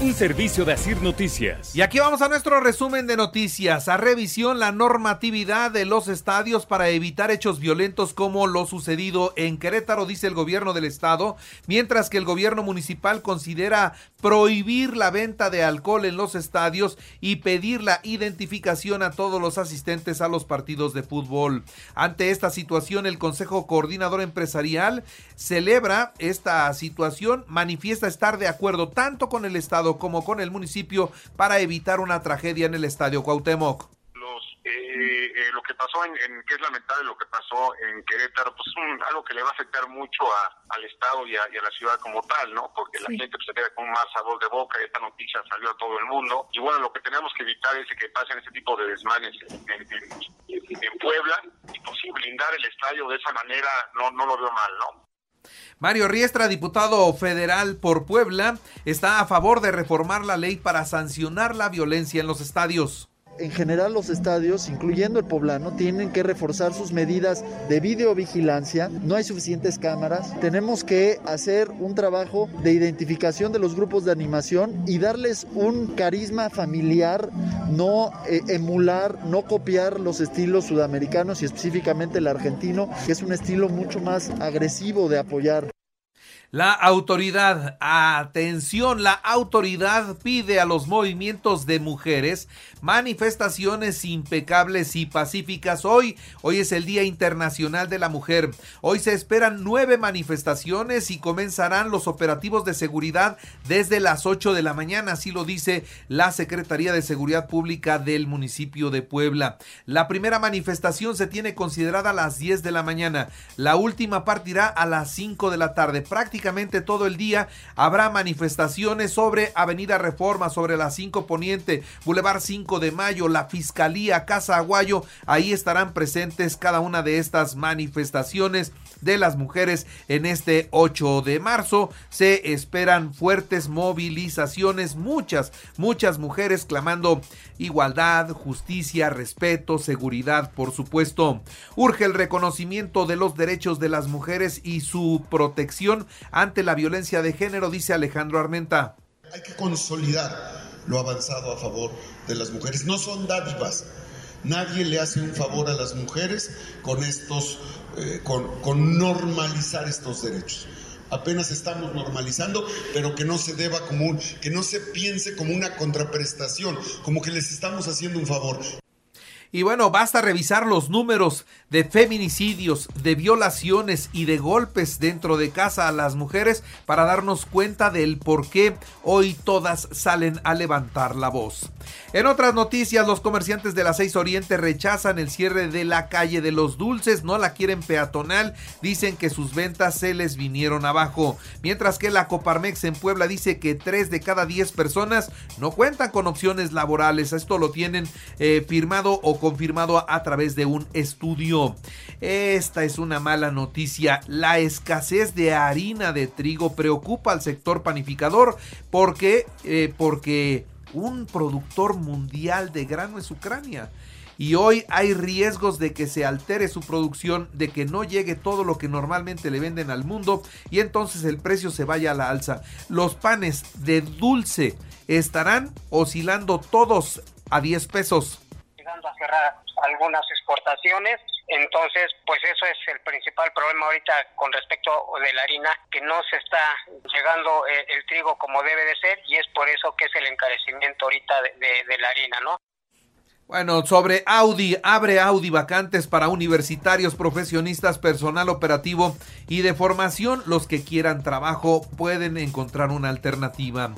Un servicio de Asir Noticias. Y aquí vamos a nuestro resumen de noticias. A revisión la normatividad de los estadios para evitar hechos violentos como lo sucedido en Querétaro, dice el gobierno del estado, mientras que el gobierno municipal considera prohibir la venta de alcohol en los estadios y pedir la identificación a todos los asistentes a los partidos de fútbol. Ante esta situación, el Consejo Coordinador Empresarial celebra esta situación, manifiesta estar de acuerdo tanto con el estado como con el municipio para evitar una tragedia en el Estadio Cuauhtémoc. Eh, eh, lo que pasó en, que es lamentable lo que pasó en Querétaro, pues es algo que le va a afectar mucho al Estado y a, la ciudad como tal, ¿no? Porque la gente pues, se queda con más sabor de boca y esta noticia salió a todo el mundo. Y bueno, lo que tenemos que evitar es que pasen este tipo de desmanes en, Puebla y pues blindar el estadio de esa manera no, no lo veo mal, ¿no? Mario Riestra, diputado federal por Puebla, está a favor de reformar la ley para sancionar la violencia en los estadios en general los estadios, incluyendo el poblano, tienen que reforzar sus medidas de videovigilancia. No hay suficientes cámaras. Tenemos que hacer un trabajo de identificación de los grupos de animación y darles un carisma familiar, no eh, emular, no copiar los estilos sudamericanos y específicamente el argentino, que es un estilo mucho más agresivo de apoyar. La autoridad, atención, la autoridad pide a los movimientos de mujeres manifestaciones impecables y pacíficas. Hoy, hoy es el Día Internacional de la Mujer. Hoy se esperan nueve manifestaciones y comenzarán los operativos de seguridad desde las 8 de la mañana, así lo dice la Secretaría de Seguridad Pública del municipio de Puebla. La primera manifestación se tiene considerada a las 10 de la mañana, la última partirá a las 5 de la tarde. Prácticamente todo el día habrá manifestaciones sobre Avenida Reforma, sobre la 5 Poniente, Boulevard 5 de mayo, la Fiscalía Casa Aguayo, ahí estarán presentes cada una de estas manifestaciones de las mujeres en este 8 de marzo. Se esperan fuertes movilizaciones, muchas, muchas mujeres clamando igualdad, justicia, respeto, seguridad, por supuesto. Urge el reconocimiento de los derechos de las mujeres y su protección ante la violencia de género, dice Alejandro Armenta. Hay que consolidar lo avanzado a favor de las mujeres. No son dádivas. Nadie le hace un favor a las mujeres con estos, eh, con, con normalizar estos derechos apenas estamos normalizando, pero que no se deba como un, que no se piense como una contraprestación, como que les estamos haciendo un favor. Y bueno, basta revisar los números de feminicidios, de violaciones y de golpes dentro de casa a las mujeres para darnos cuenta del por qué hoy todas salen a levantar la voz. En otras noticias, los comerciantes de la 6 Oriente rechazan el cierre de la calle de los dulces, no la quieren peatonal, dicen que sus ventas se les vinieron abajo. Mientras que la Coparmex en Puebla dice que 3 de cada 10 personas no cuentan con opciones laborales. Esto lo tienen eh, firmado o confirmado a través de un estudio. Esta es una mala noticia. La escasez de harina de trigo preocupa al sector panificador porque, eh, porque un productor mundial de grano es Ucrania. Y hoy hay riesgos de que se altere su producción, de que no llegue todo lo que normalmente le venden al mundo y entonces el precio se vaya a la alza. Los panes de dulce estarán oscilando todos a 10 pesos a cerrar algunas exportaciones. Entonces, pues eso es el principal problema ahorita con respecto de la harina, que no se está llegando eh, el, trigo como debe de ser y es por eso que es el encarecimiento ahorita de, de la harina, ¿no? Bueno, sobre Audi, abre Audi vacantes para universitarios, profesionistas, personal operativo y de formación. Los que quieran trabajo pueden encontrar una alternativa.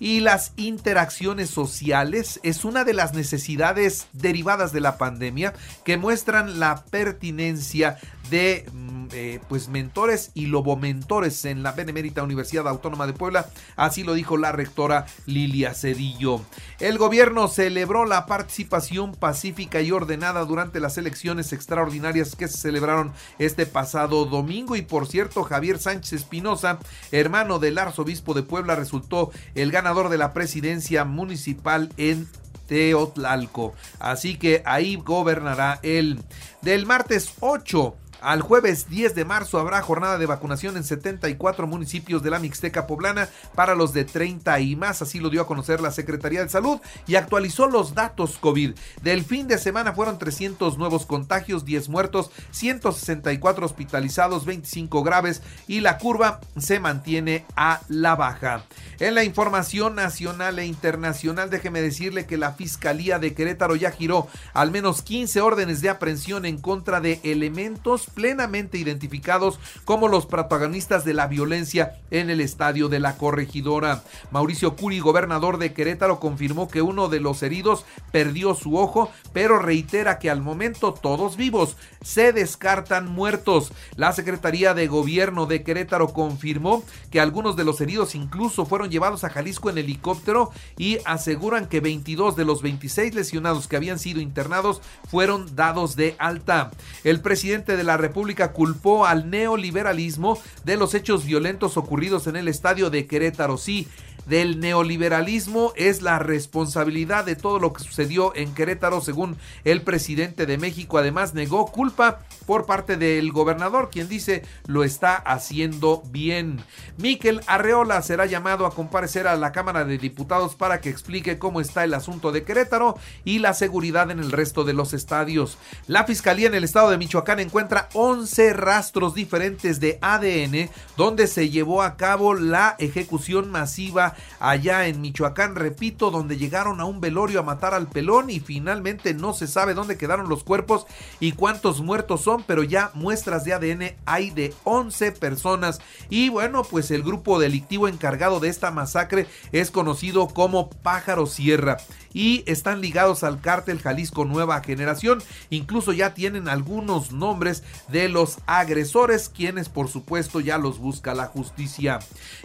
Y las interacciones sociales es una de las necesidades derivadas de la pandemia que muestran la pertinencia de eh, pues mentores y lobomentores en la Benemérita Universidad Autónoma de Puebla. Así lo dijo la rectora Lilia Cedillo. El gobierno celebró la participación pacífica y ordenada durante las elecciones extraordinarias que se celebraron este pasado domingo. Y por cierto, Javier Sánchez Espinosa, hermano del arzobispo de Puebla, resultó el ganador de la presidencia municipal en Teotlalco. Así que ahí gobernará él. Del martes 8 al jueves 10 de marzo habrá jornada de vacunación en 74 municipios de la Mixteca Poblana para los de 30 y más, así lo dio a conocer la Secretaría de Salud y actualizó los datos COVID. Del fin de semana fueron 300 nuevos contagios, 10 muertos, 164 hospitalizados, 25 graves y la curva se mantiene a la baja. En la información nacional e internacional, déjeme decirle que la Fiscalía de Querétaro ya giró al menos 15 órdenes de aprehensión en contra de elementos plenamente identificados como los protagonistas de la violencia en el estadio de la corregidora. Mauricio Curi, gobernador de Querétaro, confirmó que uno de los heridos perdió su ojo, pero reitera que al momento todos vivos se descartan muertos. La Secretaría de Gobierno de Querétaro confirmó que algunos de los heridos incluso fueron llevados a Jalisco en helicóptero y aseguran que 22 de los 26 lesionados que habían sido internados fueron dados de alta. El presidente de la República culpó al neoliberalismo de los hechos violentos ocurridos en el estadio de Querétaro. Sí, del neoliberalismo es la responsabilidad de todo lo que sucedió en Querétaro, según el presidente de México. Además, negó culpa por parte del gobernador, quien dice lo está haciendo bien. Miquel Arreola será llamado a comparecer a la Cámara de Diputados para que explique cómo está el asunto de Querétaro y la seguridad en el resto de los estadios. La Fiscalía en el estado de Michoacán encuentra 11 rastros diferentes de ADN donde se llevó a cabo la ejecución masiva allá en Michoacán, repito, donde llegaron a un velorio a matar al pelón y finalmente no se sabe dónde quedaron los cuerpos y cuántos muertos son, pero ya muestras de ADN hay de 11 personas y bueno, pues el grupo delictivo encargado de esta masacre es conocido como Pájaro Sierra y están ligados al cártel Jalisco Nueva Generación. Incluso ya tienen algunos nombres de los agresores, quienes por supuesto ya los busca la justicia.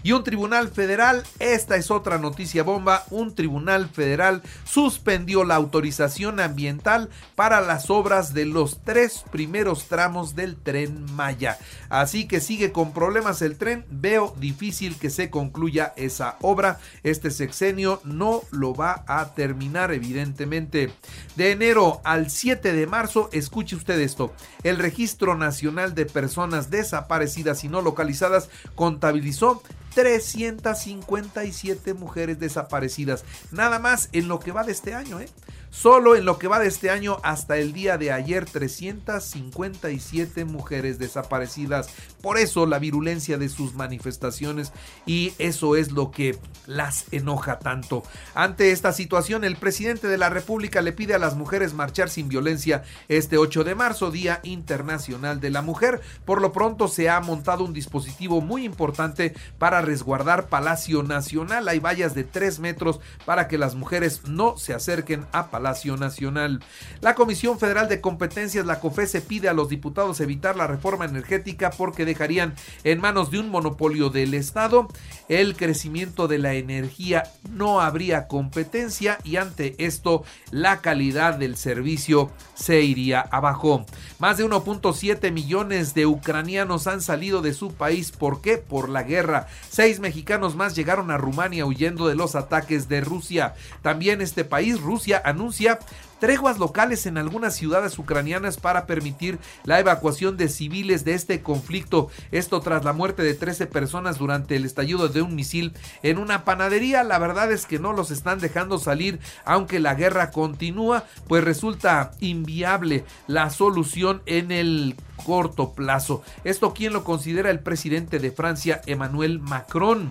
Y un tribunal federal, esta es otra noticia bomba, un tribunal federal suspendió la autorización ambiental para las obras de los tres primeros tramos del tren Maya. Así que sigue con problemas el tren, veo difícil que se concluya esa obra. Este sexenio no lo va a terminar evidentemente. De enero al 7 de marzo, escuche usted esto, el Registro Nacional de Personas Desaparecidas y No Localizadas contabilizó 357 mujeres desaparecidas, nada más en lo que va de este año, ¿eh? Solo en lo que va de este año hasta el día de ayer 357 mujeres desaparecidas. Por eso la virulencia de sus manifestaciones y eso es lo que las enoja tanto. Ante esta situación el presidente de la República le pide a las mujeres marchar sin violencia este 8 de marzo, Día Internacional de la Mujer. Por lo pronto se ha montado un dispositivo muy importante para resguardar Palacio Nacional. Hay vallas de 3 metros para que las mujeres no se acerquen a Palacio Nacional. La Comisión Federal de Competencias, la COFESE, pide a los diputados evitar la reforma energética porque dejarían en manos de un monopolio del Estado el crecimiento de la energía. No habría competencia y ante esto la calidad del servicio se iría abajo. Más de 1.7 millones de ucranianos han salido de su país. ¿Por qué? Por la guerra. Seis mexicanos más llegaron a Rumania huyendo de los ataques de Rusia. También este país, Rusia, anuncia treguas locales en algunas ciudades ucranianas para permitir la evacuación de civiles de este conflicto. Esto tras la muerte de 13 personas durante el estallido de un misil en una panadería. La verdad es que no los están dejando salir aunque la guerra continúa, pues resulta inviable la solución en el corto plazo. Esto quien lo considera el presidente de Francia, Emmanuel Macron.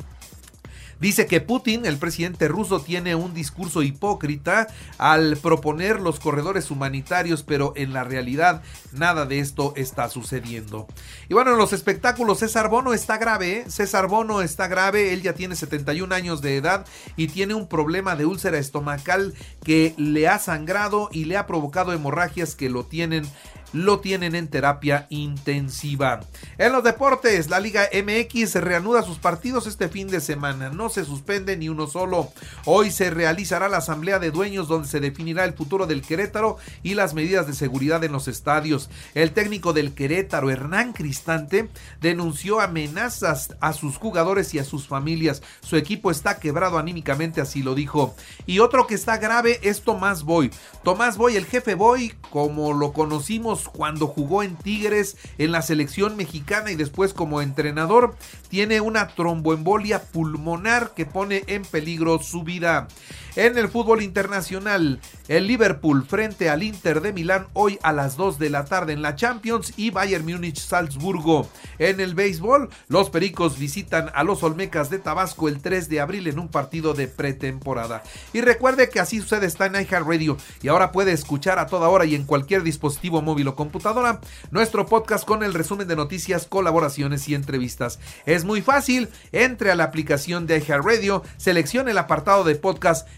Dice que Putin, el presidente ruso, tiene un discurso hipócrita al proponer los corredores humanitarios, pero en la realidad nada de esto está sucediendo. Y bueno, en los espectáculos, César Bono está grave, ¿eh? César Bono está grave, él ya tiene 71 años de edad y tiene un problema de úlcera estomacal que le ha sangrado y le ha provocado hemorragias que lo tienen lo tienen en terapia intensiva. En los deportes, la Liga MX reanuda sus partidos este fin de semana. No se suspende ni uno solo. Hoy se realizará la asamblea de dueños donde se definirá el futuro del Querétaro y las medidas de seguridad en los estadios. El técnico del Querétaro, Hernán Cristante, denunció amenazas a sus jugadores y a sus familias. Su equipo está quebrado anímicamente, así lo dijo. Y otro que está grave es Tomás Boy. Tomás Boy, el jefe Boy, como lo conocimos cuando jugó en Tigres, en la selección mexicana y después como entrenador, tiene una tromboembolia pulmonar que pone en peligro su vida. En el fútbol internacional, el Liverpool frente al Inter de Milán hoy a las 2 de la tarde en la Champions y Bayern Múnich Salzburgo. En el béisbol, los Pericos visitan a los Olmecas de Tabasco el 3 de abril en un partido de pretemporada. Y recuerde que así sucede está en iHeartRadio y ahora puede escuchar a toda hora y en cualquier dispositivo móvil o computadora nuestro podcast con el resumen de noticias, colaboraciones y entrevistas. Es muy fácil, entre a la aplicación de iHeartRadio, seleccione el apartado de podcast